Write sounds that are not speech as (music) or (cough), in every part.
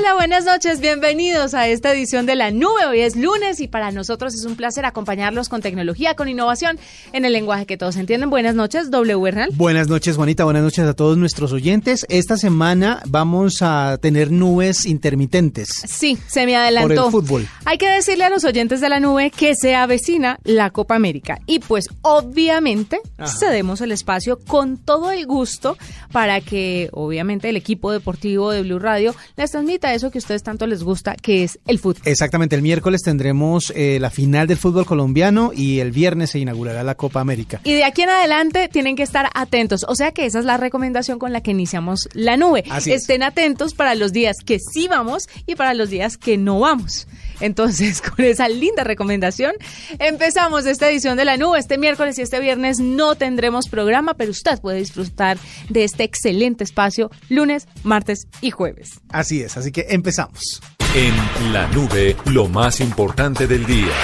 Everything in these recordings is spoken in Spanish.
Hola, buenas noches, bienvenidos a esta edición de La Nube. Hoy es lunes y para nosotros es un placer acompañarlos con tecnología, con innovación en el lenguaje que todos entienden. Buenas noches, W. Buenas noches, Juanita, buenas noches a todos nuestros oyentes. Esta semana vamos a tener nubes intermitentes. Sí, se me adelantó. Por el fútbol. Hay que decirle a los oyentes de La Nube que se avecina la Copa América y pues obviamente Ajá. cedemos el espacio con todo el gusto para que obviamente el equipo deportivo de Blue Radio les transmita eso que a ustedes tanto les gusta, que es el fútbol. Exactamente, el miércoles tendremos eh, la final del fútbol colombiano y el viernes se inaugurará la Copa América. Y de aquí en adelante tienen que estar atentos, o sea que esa es la recomendación con la que iniciamos la nube. Así Estén atentos para los días que sí vamos y para los días que no vamos. Entonces, (laughs) con esa linda recomendación, empezamos esta edición de la nube. Este miércoles y este viernes no tendremos programa, pero usted puede disfrutar de este excelente espacio lunes, martes y jueves. Así es, así que empezamos. En la nube, lo más importante del día.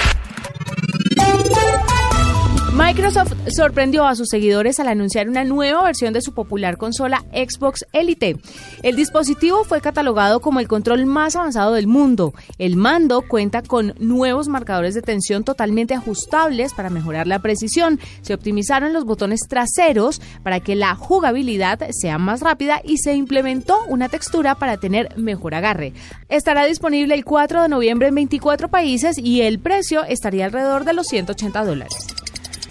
Microsoft sorprendió a sus seguidores al anunciar una nueva versión de su popular consola Xbox Elite. El dispositivo fue catalogado como el control más avanzado del mundo. El mando cuenta con nuevos marcadores de tensión totalmente ajustables para mejorar la precisión. Se optimizaron los botones traseros para que la jugabilidad sea más rápida y se implementó una textura para tener mejor agarre. Estará disponible el 4 de noviembre en 24 países y el precio estaría alrededor de los 180 dólares.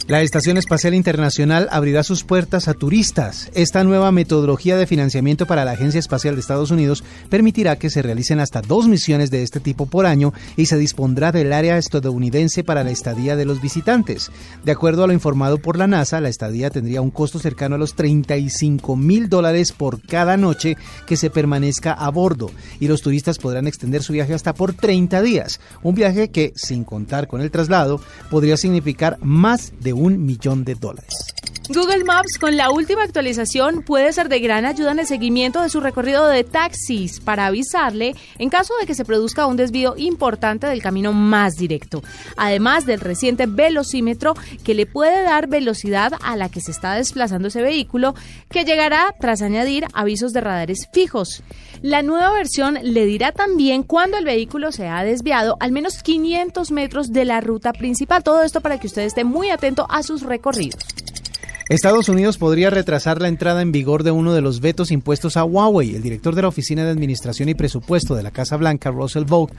La Estación Espacial Internacional abrirá sus puertas a turistas. Esta nueva metodología de financiamiento para la Agencia Espacial de Estados Unidos permitirá que se realicen hasta dos misiones de este tipo por año y se dispondrá del área estadounidense para la estadía de los visitantes. De acuerdo a lo informado por la NASA, la estadía tendría un costo cercano a los 35 mil dólares por cada noche que se permanezca a bordo y los turistas podrán extender su viaje hasta por 30 días. Un viaje que, sin contar con el traslado, podría significar más de un millón de dólares. Google Maps con la última actualización puede ser de gran ayuda en el seguimiento de su recorrido de taxis para avisarle en caso de que se produzca un desvío importante del camino más directo. Además del reciente velocímetro que le puede dar velocidad a la que se está desplazando ese vehículo, que llegará tras añadir avisos de radares fijos. La nueva versión le dirá también cuando el vehículo se ha desviado al menos 500 metros de la ruta principal. Todo esto para que usted esté muy atento a sus recorridos. Estados Unidos podría retrasar la entrada en vigor de uno de los vetos impuestos a Huawei. El director de la Oficina de Administración y Presupuesto de la Casa Blanca, Russell Vogt,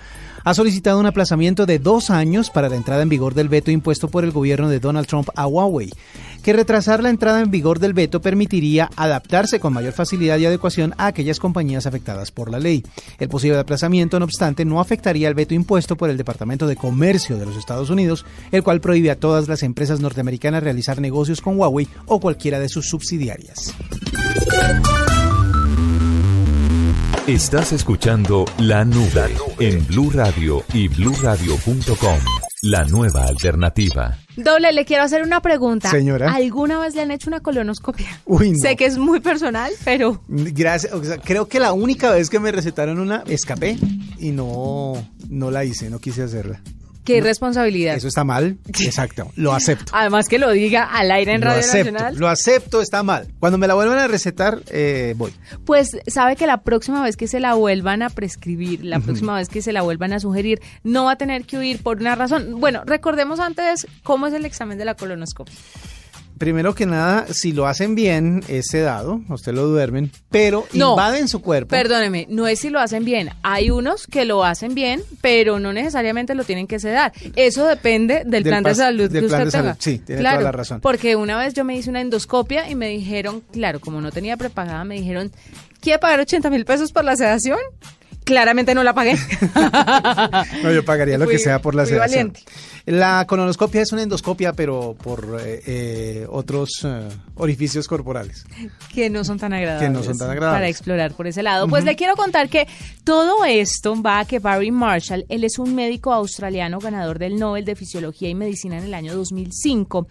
ha solicitado un aplazamiento de dos años para la entrada en vigor del veto impuesto por el gobierno de Donald Trump a Huawei, que retrasar la entrada en vigor del veto permitiría adaptarse con mayor facilidad y adecuación a aquellas compañías afectadas por la ley. El posible aplazamiento, no obstante, no afectaría el veto impuesto por el Departamento de Comercio de los Estados Unidos, el cual prohíbe a todas las empresas norteamericanas realizar negocios con Huawei o cualquiera de sus subsidiarias. Estás escuchando La Nube en Blue Radio y bluradio.com. La nueva alternativa. Doble, le quiero hacer una pregunta. Señora. ¿Alguna vez le han hecho una colonoscopia? Uy, no. Sé que es muy personal, pero... Gracias. O sea, creo que la única vez que me recetaron una, escapé y no, no la hice, no quise hacerla. Qué responsabilidad. Eso está mal. (laughs) Exacto. Lo acepto. Además que lo diga al aire en lo Radio acepto, Nacional. Lo acepto, está mal. Cuando me la vuelvan a recetar, eh, voy. Pues sabe que la próxima vez que se la vuelvan a prescribir, la próxima vez que se la vuelvan a sugerir, no va a tener que huir por una razón. Bueno, recordemos antes cómo es el examen de la colonoscopia. Primero que nada, si lo hacen bien, es sedado, a usted lo duermen, pero No. invaden su cuerpo. Perdóneme, no es si lo hacen bien. Hay unos que lo hacen bien, pero no necesariamente lo tienen que sedar. Eso depende del, Del plan de salud del que plan usted de salud. tenga. Sí, tiene claro, toda la razón. Porque una vez yo me hice una endoscopia y me dijeron, claro, como no tenía prepagada, me dijeron, ¿quiere pagar 80 mil pesos por la sedación? Claramente no la pagué. (laughs) No, yo pagaría lo Fui- que sea por la sedación. valiente. La colonoscopia es una endoscopia, pero por eh, eh, otros eh, orificios corporales. que no son tan agradables. Que no son tan agradables. Para explorar por ese lado. Pues le quiero contar que todo esto va a que Barry Marshall, él es un médico australiano ganador del Nobel de Fisiología y Medicina en el año 2005.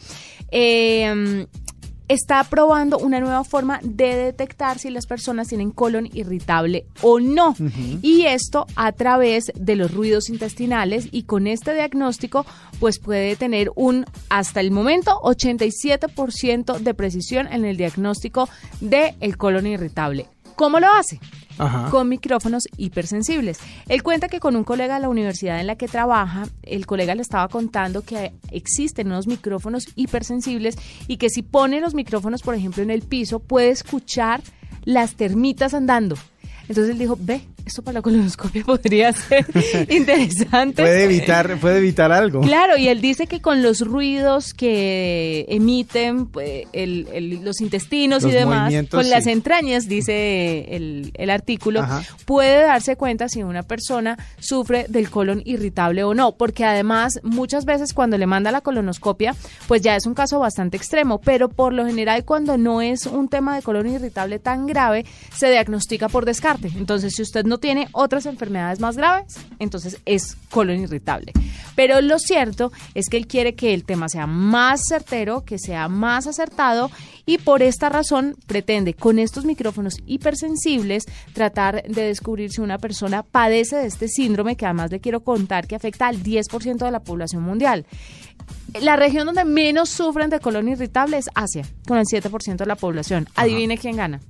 Está probando una nueva forma de detectar si las personas tienen colon irritable o no. Y esto a través de los ruidos intestinales y con este diagnóstico pues puede tener un hasta el momento 87% de precisión en el diagnóstico del el colon irritable. ¿Cómo lo hace? Con micrófonos hipersensibles. Él cuenta que con un colega de la universidad en la que trabaja, el colega le estaba contando que existen unos micrófonos hipersensibles y que si pone los micrófonos, por ejemplo, en el piso, puede escuchar las termitas andando. Entonces él dijo, ve, esto para la colonoscopia (laughs) podría ser interesante. puede evitar, puede evitar algo. Claro, y él dice que con los ruidos que emiten pues, los intestinos y demás, con las entrañas, dice el, artículo, puede darse cuenta si una persona sufre del colon irritable o no, porque además muchas veces cuando le manda la colonoscopia, pues ya es un caso bastante extremo, pero por lo general cuando no es un tema de colon irritable tan grave, se diagnostica por descarte. Entonces, si usted no tiene otras enfermedades más graves, entonces es colon irritable. Pero lo cierto es que él quiere que el tema sea más certero, que sea más acertado y por esta razón pretende con estos micrófonos hipersensibles tratar de descubrir si una persona padece de este síndrome que además le quiero contar que afecta al 10% de la población mundial. La región donde menos sufren de colon irritable es Asia, con el 7% de la población. Adivine quién gana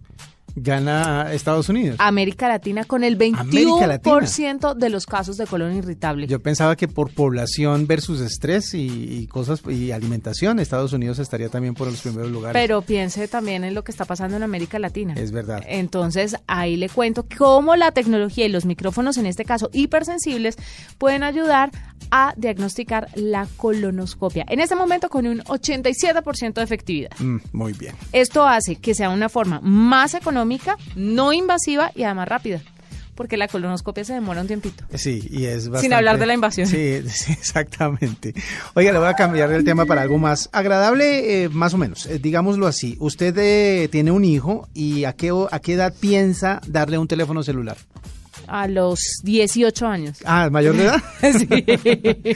gana Estados Unidos. América Latina con el 21% de los casos de colon irritable. Yo pensaba que por población versus estrés y, cosas y alimentación, Estados Unidos estaría también por los primeros lugares. Pero piense también en lo que está pasando en América Latina. Es verdad. Entonces, ahí le cuento cómo la tecnología y los micrófonos, en este caso hipersensibles, pueden ayudar a diagnosticar la colonoscopia. En este momento con un 87% de efectividad. Mm, muy bien. Esto hace que sea una forma más económica, no invasiva y además rápida porque la colonoscopia se demora un tiempito. Sí, y es bastante... Sin hablar de la invasión. (laughs) Sí, exactamente. Oiga, le voy a cambiar el tema para algo más agradable, eh, más o menos, eh, digámoslo así. Usted eh, tiene un hijo y ¿a qué, ¿a qué edad piensa darle un teléfono celular? A los 18 años. Ah, mayor de edad. (laughs) sí.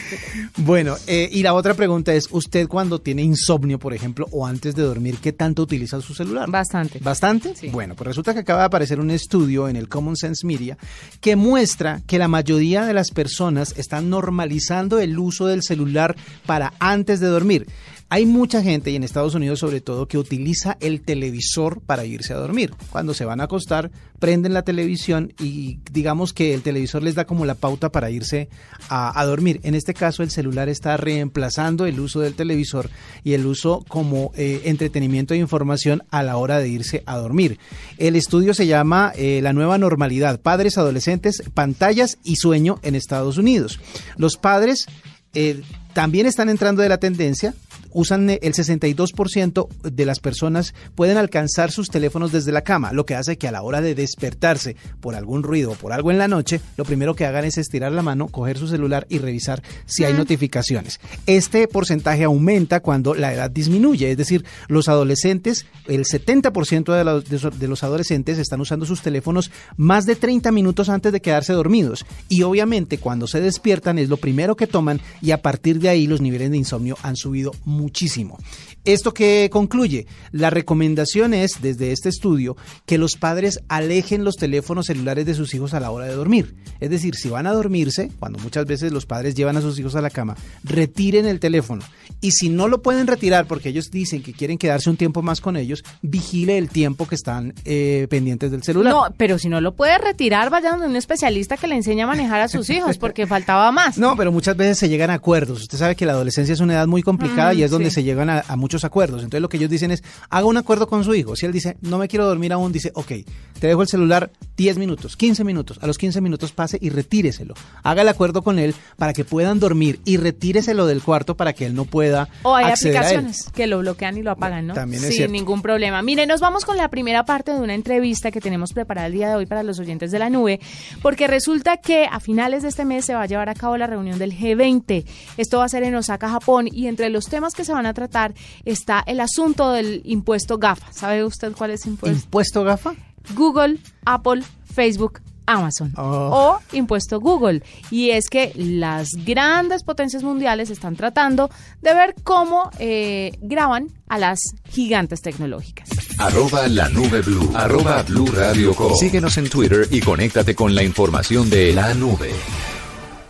(laughs) bueno, eh, y la otra pregunta es, ¿usted cuando tiene insomnio, por ejemplo, o antes de dormir, qué tanto utiliza su celular? Bastante. ¿Bastante? Sí. Bueno, pues resulta que acaba de aparecer un estudio en el Common Sense Media que muestra que la mayoría de las personas están normalizando el uso del celular para antes de dormir. Hay mucha gente, y en Estados Unidos sobre todo, que utiliza el televisor para irse a dormir. Cuando se van a acostar, prenden la televisión y digamos que el televisor les da como la pauta para irse a, dormir. En este caso, el celular está reemplazando el uso del televisor y el uso como eh, entretenimiento e información a la hora de irse a dormir. El estudio se llama eh, La nueva normalidad, padres, adolescentes, pantallas y sueño en Estados Unidos. Los padres eh, también están entrando de la tendencia usan el 62% de las personas pueden alcanzar sus teléfonos desde la cama, lo que hace que a la hora de despertarse por algún ruido o por algo en la noche, lo primero que hagan es estirar la mano, coger su celular y revisar si hay notificaciones. Este porcentaje aumenta cuando la edad disminuye, es decir, los adolescentes, el 70% de los, de los adolescentes están usando sus teléfonos más de 30 minutos antes de quedarse dormidos y obviamente cuando se despiertan es lo primero que toman y a partir de ahí los niveles de insomnio han subido muchísimo. ¿Esto que concluye? La recomendación es, desde este estudio, que los padres alejen los teléfonos celulares de sus hijos a la hora de dormir. Es decir, si van a dormirse, cuando muchas veces los padres llevan a sus hijos a la cama, retiren el teléfono. Y si no lo pueden retirar porque ellos dicen que quieren quedarse un tiempo más con ellos, vigile el tiempo que están eh, pendientes del celular. No, pero si no lo puede retirar, vayan donde un especialista que le enseñe a manejar a sus hijos, porque (laughs) faltaba más. No, pero muchas veces se llegan a acuerdos. Usted sabe que la adolescencia es una edad muy complicada y es donde se llegan a, muchos acuerdos. Entonces lo que ellos dicen es, haga un acuerdo con su hijo. Si él dice, no me quiero dormir aún, dice, ok, te dejo el celular 10 minutos, 15 minutos. A los 15 minutos pase y retíreselo. Haga el acuerdo con él para que puedan dormir y retíreselo del cuarto para que él no pueda O hay aplicaciones que lo bloquean y lo apagan, ¿no? También es Sin ningún problema. Mire, nos vamos con la primera parte de una entrevista que tenemos preparada el día de hoy para los oyentes de la nube, porque resulta que a finales de este mes se va a llevar a cabo la reunión del G20. Esto va a ser en Osaka, Japón, y entre los temas que se van a tratar está el asunto del impuesto GAFA. ¿Sabe usted cuál es el impuesto? ¿Impuesto GAFA? Google, Apple, Facebook, Amazon o impuesto Google. Y es que las grandes potencias mundiales están tratando de ver cómo eh, graban a las gigantes tecnológicas. Arroba la nube blue. Arroba blue radio Síguenos en Twitter y conéctate con la información de la nube.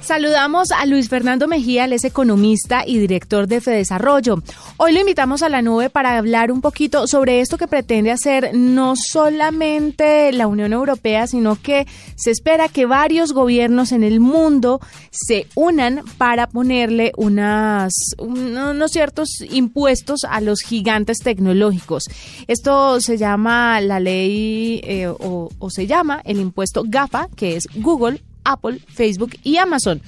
Saludamos a Luis Fernando Mejía, él es economista y director de Fedesarrollo. Hoy lo invitamos a la nube para hablar un poquito sobre esto que pretende hacer no solamente la Unión Europea, sino que se espera que varios gobiernos en el mundo se unan para ponerle unas, unos ciertos impuestos a los gigantes tecnológicos. Esto se llama la ley eh, o, o se llama el impuesto GAFA, que es Google, Apple, Facebook y Amazon.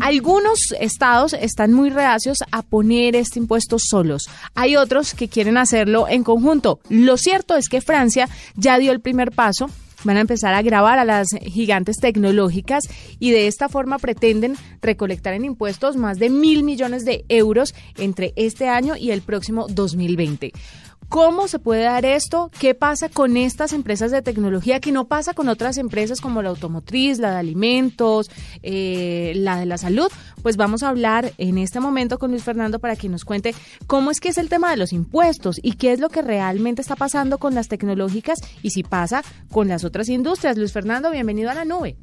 Algunos estados están muy reacios a poner este impuesto solos. Hay otros que quieren hacerlo en conjunto. Lo cierto es que Francia ya dio el primer paso. Van a empezar a grabar a las gigantes tecnológicas y de esta forma pretenden recolectar en impuestos más de mil millones de euros entre este año y el próximo 2020. ¿Cómo se puede dar esto? ¿Qué pasa con estas empresas de tecnología que no pasa con otras empresas como la automotriz, la de alimentos, eh, la de la salud? Pues vamos a hablar en este momento con Luis Fernando para que nos cuente cómo es que es el tema de los impuestos y qué es lo que realmente está pasando con las tecnológicas y si pasa con las otras industrias. Luis Fernando, bienvenido a la nube.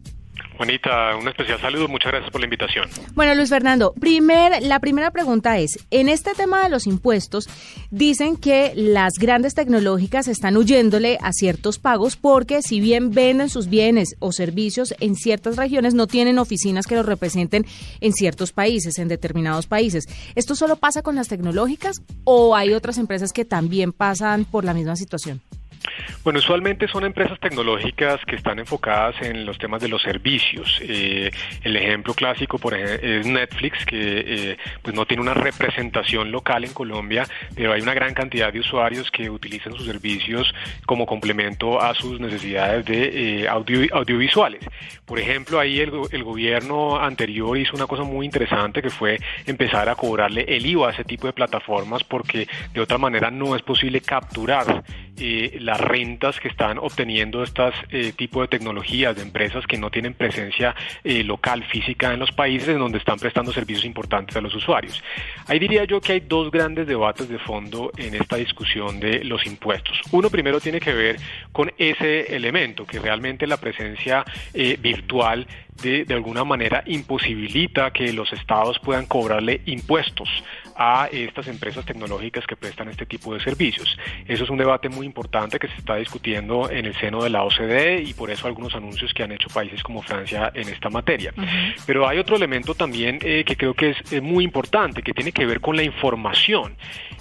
Juanita, un especial saludo, muchas gracias por la invitación. Bueno, Luis Fernando, primer, la primera pregunta es, en este tema de los impuestos, dicen que las grandes tecnológicas están huyéndole a ciertos pagos porque si bien venden sus bienes o servicios en ciertas regiones, no tienen oficinas que los representen en ciertos países, en determinados países. ¿Esto solo pasa con las tecnológicas o hay otras empresas que también pasan por la misma situación? Bueno, usualmente son empresas tecnológicas que están enfocadas en los temas de los servicios. Eh, el ejemplo clásico, por ejemplo, es Netflix, que eh, pues no tiene una representación local en Colombia, pero hay una gran cantidad de usuarios que utilizan sus servicios como complemento a sus necesidades de eh, audiovisuales. Por ejemplo, ahí el, gobierno anterior hizo una cosa muy interesante que fue empezar a cobrarle el IVA a ese tipo de plataformas porque de otra manera no es posible capturar eh, las rentas que están obteniendo estas eh, tipo de tecnologías de empresas que no tienen presencia eh, local física en los países en donde están prestando servicios importantes a los usuarios. Ahí diría yo que hay dos grandes debates de fondo en esta discusión de los impuestos. Uno primero tiene que ver con ese elemento, que realmente la presencia eh, virtual de, de alguna manera imposibilita que los estados puedan cobrarle impuestos a estas empresas tecnológicas que prestan este tipo de servicios. Eso es un debate muy importante que se está discutiendo en el seno de la OCDE y por eso algunos anuncios que han hecho países como Francia en esta materia. Pero hay otro elemento también eh, que creo que es, muy importante, que tiene que ver con la información.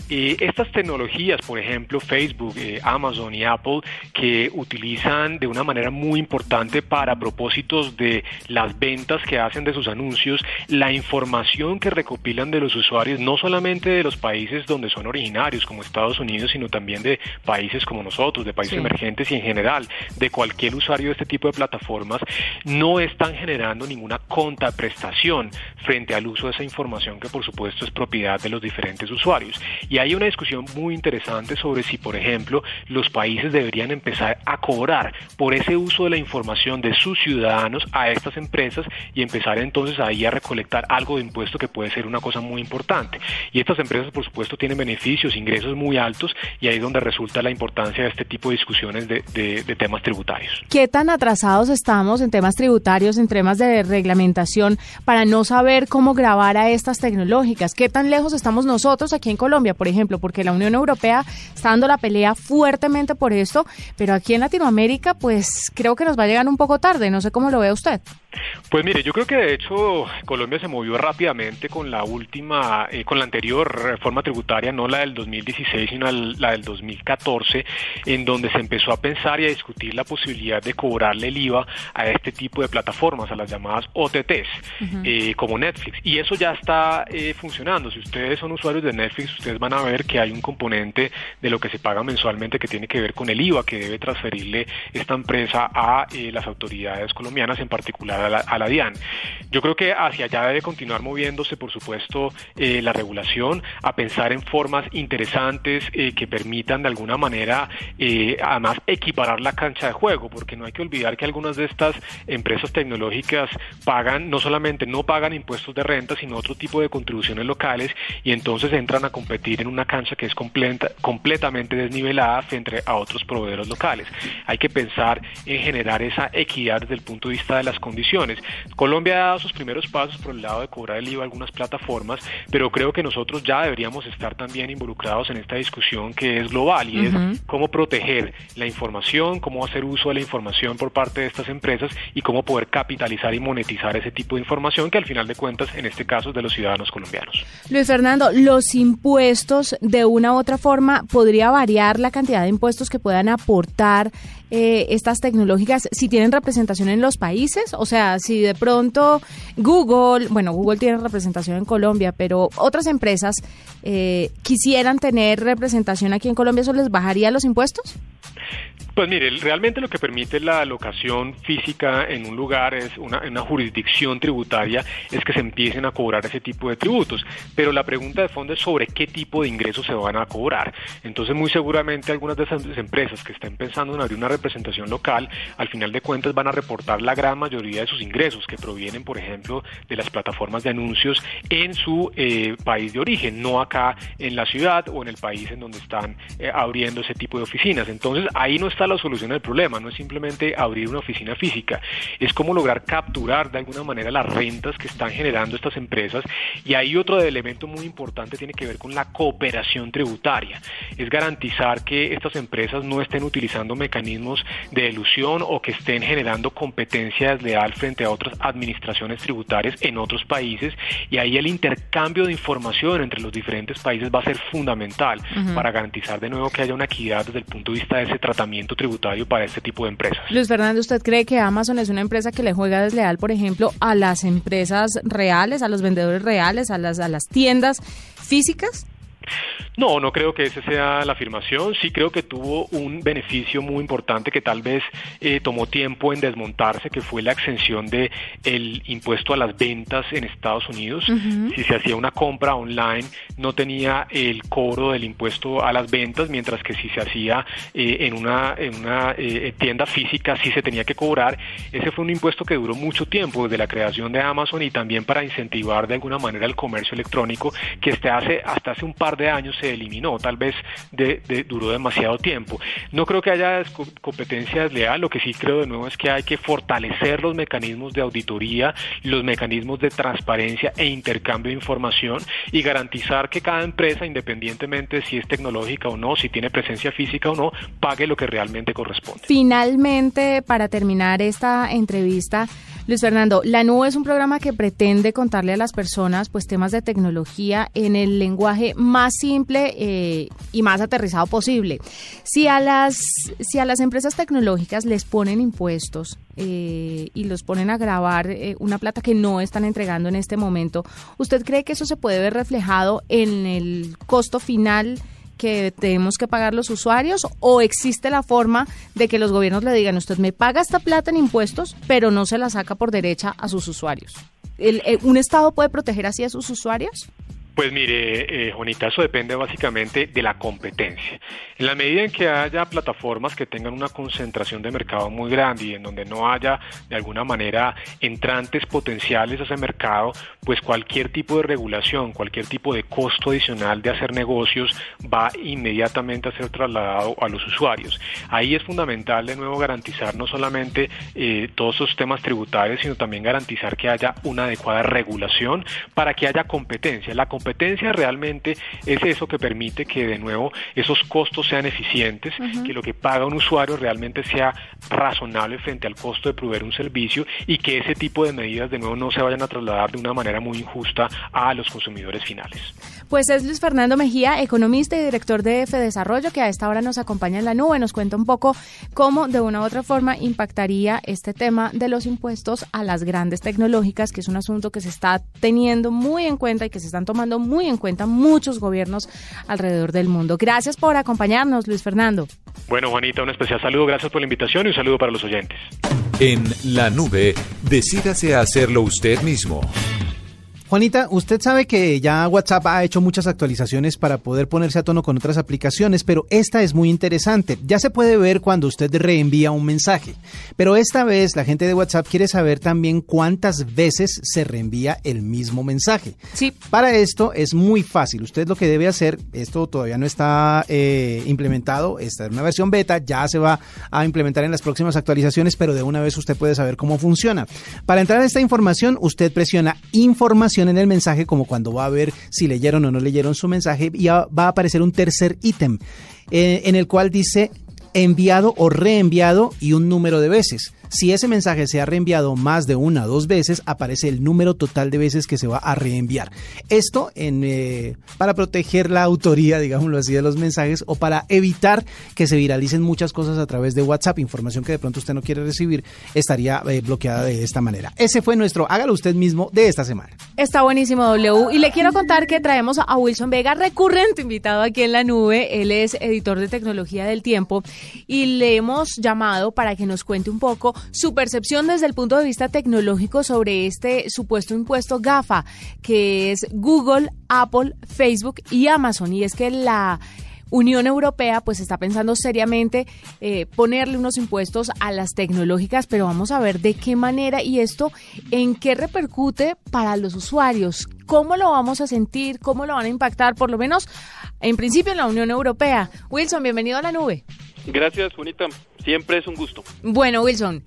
Eh, estas tecnologías, por ejemplo, Facebook, eh, Amazon y Apple, que utilizan de una manera muy importante para propósitos de las ventas que hacen de sus anuncios, la información que recopilan de los usuarios, no solamente de los países donde son originarios, como Estados Unidos, sino también de países como nosotros, de países emergentes y en general de cualquier usuario de este tipo de plataformas, no están generando ninguna contraprestación frente al uso de esa información que por supuesto es propiedad de los diferentes usuarios. Y hay una discusión muy interesante sobre si, por ejemplo, los países deberían empezar a cobrar por ese uso de la información de sus ciudadanos a estas empresas y empezar entonces ahí a recolectar algo de impuesto que puede ser una cosa muy importante. Y estas empresas, por supuesto, tienen beneficios, ingresos muy altos y ahí es donde resulta la importancia de este tipo de discusiones de, temas tributarios. ¿Qué tan atrasados estamos en temas tributarios, en temas de reglamentación, para no saber cómo grabar a estas tecnológicas? ¿Qué tan lejos estamos nosotros aquí en Colombia, ejemplo? Porque la Unión Europea está dando la pelea fuertemente por esto, pero aquí en Latinoamérica, pues creo que nos va a llegar un poco tarde. No sé cómo lo ve usted. Pues mire, yo creo que de hecho Colombia se movió rápidamente con la última, eh, con la anterior reforma tributaria, no la del 2016, sino la del 2014, en donde se empezó a pensar y a discutir la posibilidad de cobrarle el IVA a este tipo de plataformas, a las llamadas OTTs, eh, como Netflix. Y eso ya está eh, funcionando. Si ustedes son usuarios de Netflix, ustedes van a ver que hay un componente de lo que se paga mensualmente que tiene que ver con el IVA que debe transferirle esta empresa a las autoridades colombianas, en particular a la, DIAN. Yo creo que hacia allá debe continuar moviéndose, por supuesto, eh, la regulación, a pensar en formas interesantes eh, que permitan de alguna manera, eh, además, equiparar la cancha de juego, porque no hay que olvidar que algunas de estas empresas tecnológicas pagan, no solamente no pagan impuestos de renta, sino otro tipo de contribuciones locales y entonces entran a competir en una cancha que es completa, completamente desnivelada frente a otros proveedores locales. Hay que pensar en generar esa equidad desde el punto de vista de las condiciones. Colombia sus primeros pasos por el lado de cobrar el IVA a algunas plataformas, pero creo que nosotros ya deberíamos estar también involucrados en esta discusión que es global y es cómo proteger la información, cómo hacer uso de la información por parte de estas empresas y cómo poder capitalizar y monetizar ese tipo de información que al final de cuentas, en este caso, es de los ciudadanos colombianos. Luis Fernando, los impuestos de una u otra forma podría variar la cantidad de impuestos que puedan aportar eh, estas tecnológicas si tienen representación en los países? O sea, si de pronto Google, bueno, Google tiene representación en Colombia, pero otras empresas eh, quisieran tener representación aquí en Colombia, ¿eso les bajaría los impuestos? Pues mire, realmente lo que permite la locación física en un lugar es una, una, jurisdicción tributaria, es que se empiecen a cobrar ese tipo de tributos. Pero la pregunta de fondo es sobre qué tipo de ingresos se van a cobrar. Entonces, muy seguramente algunas de esas empresas que estén pensando en abrir una representación local, al final de cuentas van a reportar la gran mayoría de sus ingresos que provienen, por ejemplo, de las plataformas de anuncios en su eh, país de origen, no acá en la ciudad o en el país en donde están eh, abriendo ese tipo de oficinas. Entonces, ahí no está la solución del problema, no es simplemente abrir una oficina física, es cómo lograr capturar de alguna manera las rentas que están generando estas empresas. Y ahí otro elemento muy importante tiene que ver con la cooperación tributaria, es garantizar que estas empresas no estén utilizando mecanismos de elusión o que estén generando competencia desleal frente a otras administraciones tributarias en otros países. Y ahí el intercambio de información entre los diferentes países va a ser fundamental para garantizar de nuevo que haya una equidad desde el punto de vista de ese tratamiento tributario para este tipo de empresas. Luis Fernando, ¿usted cree que Amazon es una empresa que le juega desleal, por ejemplo, a las empresas reales, a los vendedores reales, a las, a las tiendas físicas? No, no creo que esa sea la afirmación. Sí creo que tuvo un beneficio muy importante que tal vez eh, tomó tiempo en desmontarse, que fue la exención de el impuesto a las ventas en Estados Unidos. Si se hacía una compra online, no tenía el cobro del impuesto a las ventas, mientras que si se hacía eh, en una, en una eh, tienda física sí se tenía que cobrar. Ese fue un impuesto que duró mucho tiempo, desde la creación de Amazon y también para incentivar de alguna manera el comercio electrónico, que este hace, hasta hace un par de años se eliminó, tal vez duró demasiado tiempo. No creo que haya competencia desleal, lo que sí creo de nuevo es que hay que fortalecer los mecanismos de auditoría, los mecanismos de transparencia e intercambio de información y garantizar que cada empresa, independientemente si es tecnológica o no, si tiene presencia física o no, pague lo que realmente corresponde. Finalmente, para terminar esta entrevista, Luis Fernando, La Nube es un programa que pretende contarle a las personas pues temas de tecnología en el lenguaje más simple eh, y más aterrizado posible. Si a las si a las empresas tecnológicas les ponen impuestos eh, y los ponen a grabar eh, una plata que no están entregando en este momento, ¿usted cree que eso se puede ver reflejado en el costo final? Que tenemos que pagar los usuarios o existe la forma de que los gobiernos le digan usted me paga esta plata en impuestos pero no se la saca por derecha a sus usuarios? Eh, ¿Un Estado puede proteger así a sus usuarios? Pues mire, eh, Juanita, eso depende básicamente de la competencia. En la medida en que haya plataformas que tengan una concentración de mercado muy grande y en donde no haya de alguna manera entrantes potenciales a ese mercado, pues cualquier tipo de regulación, cualquier tipo de costo adicional de hacer negocios va inmediatamente a ser trasladado a los usuarios. Ahí es fundamental de nuevo garantizar no solamente eh, todos esos temas tributarios, sino también garantizar que haya una adecuada regulación para que haya competencia. Realmente es eso que permite que de nuevo esos costos sean eficientes, que lo que paga un usuario realmente sea razonable frente al costo de proveer un servicio y que ese tipo de medidas de nuevo no se vayan a trasladar de una manera muy injusta a los consumidores finales. Pues es Luis Fernando Mejía, economista y director de F Desarrollo, que a esta hora nos acompaña en la nube, nos cuenta un poco cómo de una u otra forma impactaría este tema de los impuestos a las grandes tecnológicas, que es un asunto que se está teniendo muy en cuenta y que se están tomando muy en cuenta muchos gobiernos alrededor del mundo. Gracias por acompañarnos, Luis Fernando. Bueno, Juanita, un especial saludo, gracias por la invitación y un saludo para los oyentes. En la nube, decídase a hacerlo usted mismo. Juanita, usted sabe que ya WhatsApp ha hecho muchas actualizaciones para poder ponerse a tono con otras aplicaciones, pero esta es muy interesante. Ya se puede ver cuando usted reenvía un mensaje, pero esta vez la gente de WhatsApp quiere saber también cuántas veces se reenvía el mismo mensaje. Sí. Para esto es muy fácil. Usted lo que debe hacer, esto todavía no está eh, implementado, esta es una versión beta, ya se va a implementar en las próximas actualizaciones, pero de una vez usted puede saber cómo funciona. Para entrar a esta información, usted presiona información en el mensaje como cuando va a ver si leyeron o no leyeron su mensaje y va a aparecer un tercer ítem eh, en el cual dice enviado o reenviado y un número de veces. Si ese mensaje se ha reenviado más de una o dos veces, aparece el número total de veces que se va a reenviar. Esto en, eh, para proteger la autoría, digámoslo así, de los mensajes o para evitar que se viralicen muchas cosas a través de WhatsApp. Información que de pronto usted no quiere recibir estaría eh, bloqueada de esta manera. Ese fue nuestro Hágalo usted mismo de esta semana. Está buenísimo, W. Y le quiero contar que traemos a Wilson Vega, recurrente invitado aquí en la nube. Él es editor de tecnología del tiempo y le hemos llamado para que nos cuente un poco su percepción desde el punto de vista tecnológico sobre este supuesto impuesto GAFA, que es Google, Apple, Facebook y Amazon. Y es que la Unión Europea pues está pensando seriamente eh, ponerle unos impuestos a las tecnológicas, pero vamos a ver de qué manera y esto en qué repercute para los usuarios, cómo lo vamos a sentir, cómo lo van a impactar, por lo menos en principio en la Unión Europea. Wilson, bienvenido a la nube. Gracias, Juanita. Siempre es un gusto. Bueno, Wilson.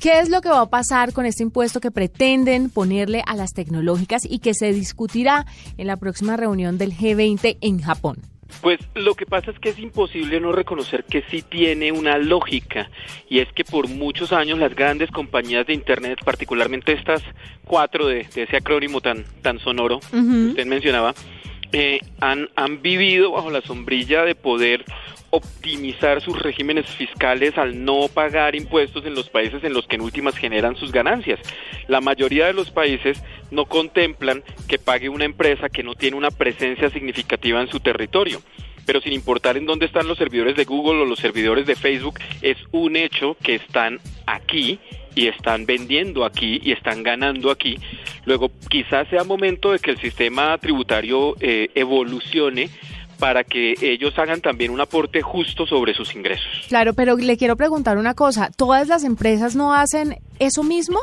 ¿Qué es lo que va a pasar con este impuesto que pretenden ponerle a las tecnológicas y que se discutirá en la próxima reunión del G20 en Japón? Pues lo que pasa es que es imposible no reconocer que sí tiene una lógica y es que por muchos años las grandes compañías de Internet, particularmente estas cuatro de, ese acrónimo tan, tan sonoro que usted mencionaba, eh, han, han vivido bajo la sombrilla de poder optimizar sus regímenes fiscales al no pagar impuestos en los países en los que en últimas generan sus ganancias. La mayoría de los países no contemplan que pague una empresa que no tiene una presencia significativa en su territorio pero sin importar en dónde están los servidores de Google o los servidores de Facebook, es un hecho que están aquí y están vendiendo aquí y están ganando aquí. Luego, quizás sea momento de que el sistema tributario eh, evolucione para que ellos hagan también un aporte justo sobre sus ingresos. Claro, pero le quiero preguntar una cosa, ¿todas las empresas no hacen eso mismo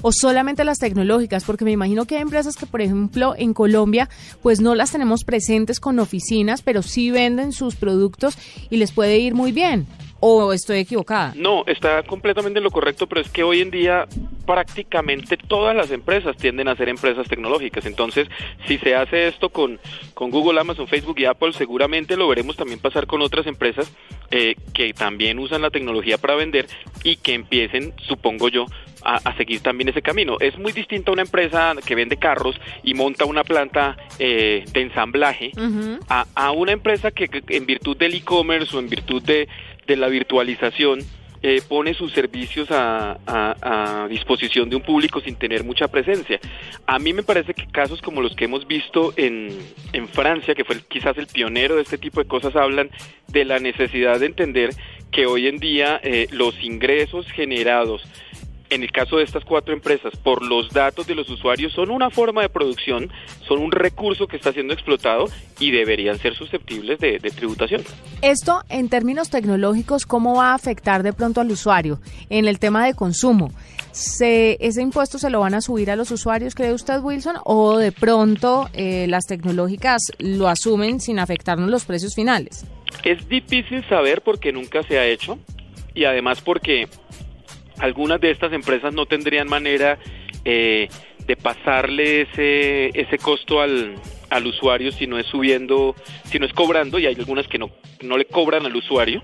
o solamente las tecnológicas? Porque me imagino que hay empresas que, por ejemplo, en Colombia, pues no las tenemos presentes con oficinas, pero sí venden sus productos y les puede ir muy bien. ¿O estoy equivocada? No, está completamente en lo correcto, pero es que hoy en día prácticamente todas las empresas tienden a ser empresas tecnológicas. Entonces, si se hace esto con, con Google, Amazon, Facebook y Apple, seguramente lo veremos también pasar con otras empresas eh, que también usan la tecnología para vender y que empiecen, supongo yo, a, seguir también ese camino. Es muy distinto a una empresa que vende carros y monta una planta eh, de ensamblaje a, a, una empresa que en virtud del e-commerce o en virtud de de la virtualización eh, pone sus servicios a, disposición de un público sin tener mucha presencia. A mí me parece que casos como los que hemos visto en, en Francia, que fue quizás el pionero de este tipo de cosas, hablan de la necesidad de entender que hoy en día eh, los ingresos generados en el caso de estas cuatro empresas, por los datos de los usuarios, son una forma de producción, son un recurso que está siendo explotado y deberían ser susceptibles de, tributación. Esto, en términos tecnológicos, ¿cómo va a afectar de pronto al usuario en el tema de consumo? ¿Se, ¿Ese impuesto se lo van a subir a los usuarios, cree usted, Wilson? ¿O de pronto eh, las tecnológicas lo asumen sin afectarnos los precios finales? Es difícil saber porque nunca se ha hecho y además porque algunas de estas empresas no tendrían manera eh, de pasarle ese, ese costo al, al usuario si no es subiendo, si no es cobrando, y hay algunas que no, no le cobran al usuario.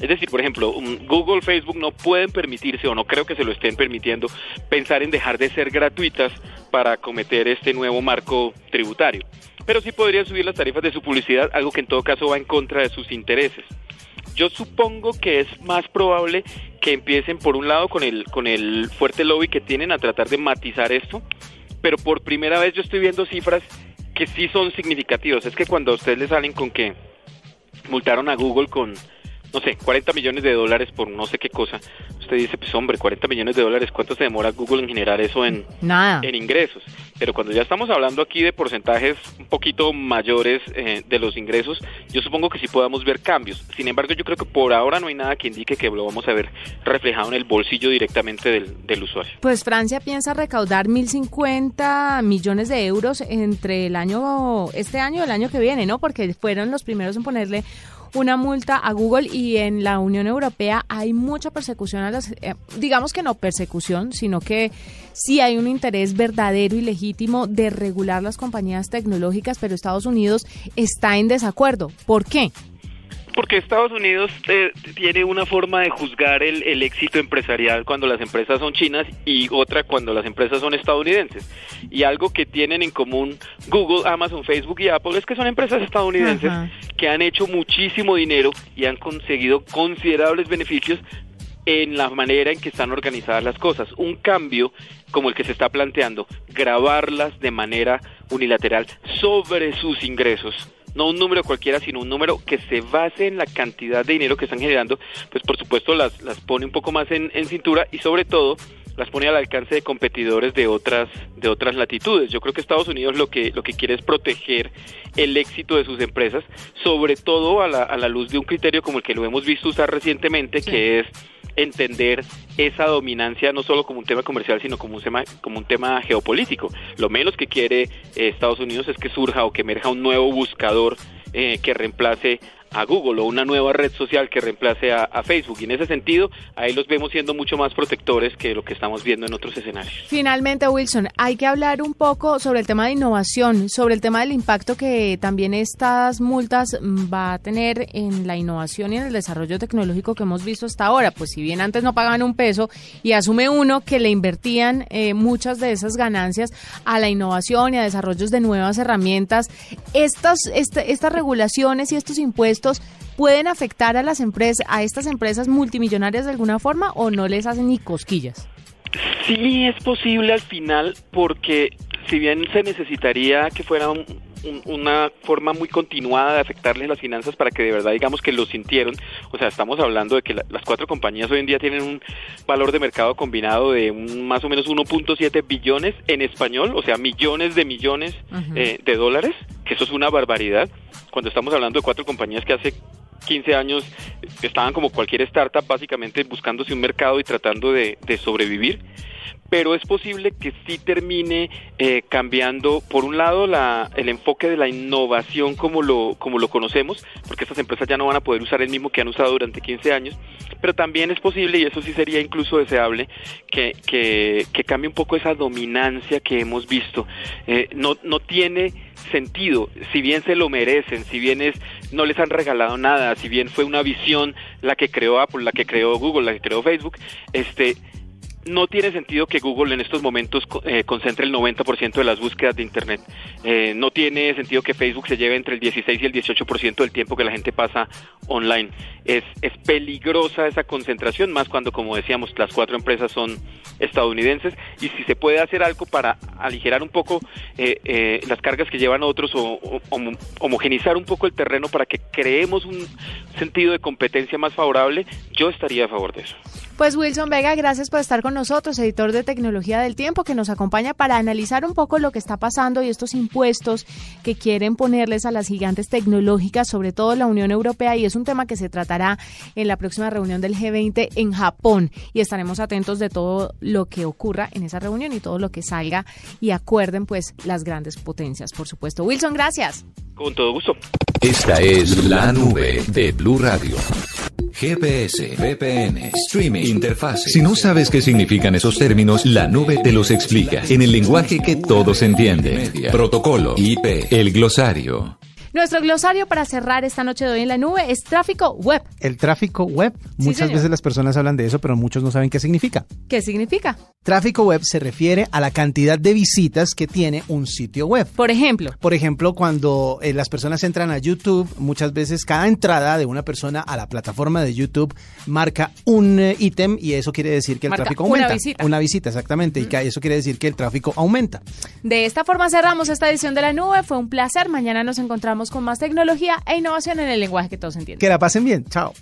Es decir, por ejemplo, Google, Facebook no pueden permitirse, o no creo que se lo estén permitiendo, pensar en dejar de ser gratuitas para cometer este nuevo marco tributario. Pero sí podrían subir las tarifas de su publicidad, algo que en todo caso va en contra de sus intereses. Yo supongo que es más probable que empiecen por un lado con el, con el fuerte lobby que tienen a tratar de matizar esto, pero por primera vez yo estoy viendo cifras que sí son significativas. Es que cuando a ustedes le salen con que multaron a Google con no sé, 40 millones de dólares por no sé qué cosa, usted dice, pues hombre, 40 millones de dólares, ¿cuánto se demora Google en generar eso en, Nada. en ingresos? Pero cuando ya estamos hablando aquí de porcentajes un poquito mayores eh, de los ingresos, yo supongo que sí podamos ver cambios. Sin embargo, yo creo que por ahora no hay nada que indique que lo vamos a ver reflejado en el bolsillo directamente del, del usuario. Pues Francia piensa recaudar 1.050 millones de euros entre el año, este año y el año que viene, ¿no? Porque fueron los primeros en ponerle una multa a Google y en la Unión Europea hay mucha persecución a las, eh, digamos que no persecución, sino que sí hay un interés verdadero y legítimo de regular las compañías tecnológicas, pero Estados Unidos está en desacuerdo. ¿Por qué? Porque Estados Unidos eh, tiene una forma de juzgar el, el, éxito empresarial cuando las empresas son chinas y otra cuando las empresas son estadounidenses. Y algo que tienen en común Google, Amazon, Facebook y Apple es que son empresas estadounidenses Ajá. que han hecho muchísimo dinero y han conseguido considerables beneficios en la manera en que están organizadas las cosas. Un cambio como el que se está planteando, grabarlas de manera unilateral sobre sus ingresos no un número cualquiera, sino un número que se base en la cantidad de dinero que están generando, pues por supuesto las, las pone un poco más en, en cintura y sobre todo las pone al alcance de competidores de otras de otras latitudes. Yo creo que Estados Unidos lo que lo que quiere es proteger el éxito de sus empresas, sobre todo a la, a la luz de un criterio como el que lo hemos visto usar recientemente, sí. que es entender esa dominancia no solo como un tema comercial, sino como un tema, como un tema geopolítico. Lo menos que quiere eh, Estados Unidos es que surja o que emerja un nuevo buscador eh, que reemplace a Google o una nueva red social que reemplace a, Facebook. Y en ese sentido, ahí los vemos siendo mucho más protectores que lo que estamos viendo en otros escenarios. Finalmente, Wilson, hay que hablar un poco sobre el tema de innovación, sobre el tema del impacto que también estas multas va a tener en la innovación y en el desarrollo tecnológico que hemos visto hasta ahora. Pues si bien antes no pagaban un peso y asume uno que le invertían eh, muchas de esas ganancias a la innovación y a desarrollos de nuevas herramientas, estas, este, estas regulaciones y estos impuestos pueden afectar a las empresas, a estas empresas multimillonarias de alguna forma o no les hacen ni cosquillas? Sí, es posible al final porque si bien se necesitaría que fuera un, un, una forma muy continuada de afectarles las finanzas para que de verdad digamos que lo sintieron, o sea, estamos hablando de que la, las cuatro compañías hoy en día tienen un valor de mercado combinado de un, más o menos 1.7 billones en español, o sea, millones de millones uh -huh. eh, de dólares, que eso es una barbaridad, cuando estamos hablando de cuatro compañías que hace 15 años estaban como cualquier startup básicamente buscándose un mercado y tratando de, de sobrevivir pero es posible que sí termine eh, cambiando, por un lado, la, el enfoque de la innovación como lo, como lo conocemos, porque estas empresas ya no van a poder usar el mismo que han usado durante 15 años, pero también es posible, y eso sí sería incluso deseable, que, que, que cambie un poco esa dominancia que hemos visto. Eh, no, no tiene sentido, si bien se lo merecen, si bien es, no les han regalado nada, si bien fue una visión la que creó Apple, la que creó Google, la que creó Facebook, este no tiene sentido que Google en estos momentos eh, concentre el 90% de las búsquedas de Internet. Eh, no tiene sentido que Facebook se lleve entre el 16 y el 18% del tiempo que la gente pasa online. Es, es peligrosa esa concentración, más cuando, como decíamos, las cuatro empresas son estadounidenses. Y si se puede hacer algo para aligerar un poco eh, las cargas que llevan otros o, o, o, homogenizar un poco el terreno para que creemos un sentido de competencia más favorable, yo estaría a favor de eso. Pues Wilson Vega, gracias por estar con nosotros, editor de Tecnología del Tiempo, que nos acompaña para analizar un poco lo que está pasando y estos impuestos que quieren ponerles a las gigantes tecnológicas, sobre todo la Unión Europea, y es un tema que se tratará en la próxima reunión del G20 en Japón. Y estaremos atentos de todo lo que ocurra en esa reunión y todo lo que salga y acuerden pues las grandes potencias, por supuesto. Wilson, gracias. Con todo gusto. Esta es la nube de Blue Radio. GPS, VPN, streaming, interfaz. Si no sabes qué significan esos términos, la nube te los explica en el lenguaje que todos entienden. Protocolo, IP, el glosario. Nuestro glosario para cerrar esta noche de hoy en la nube es tráfico web. El tráfico web, Sí, muchas señor. veces las personas hablan de eso, pero muchos no saben qué significa. ¿Qué significa? Tráfico web se refiere a la cantidad de visitas que tiene un sitio web. Por ejemplo, Por ejemplo, cuando eh, las personas entran a YouTube, muchas veces cada entrada de una persona a la plataforma de YouTube marca un eh, ítem y eso quiere decir que el Marca tráfico una aumenta. visita. Una visita, exactamente. Y que eso quiere decir que el tráfico aumenta. de esta forma cerramos esta edición de la nube. Fue un placer. Mañana nos encontramos con más tecnología e innovación en el lenguaje que todos entienden. Que la pasen bien. Chao.